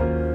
Bye.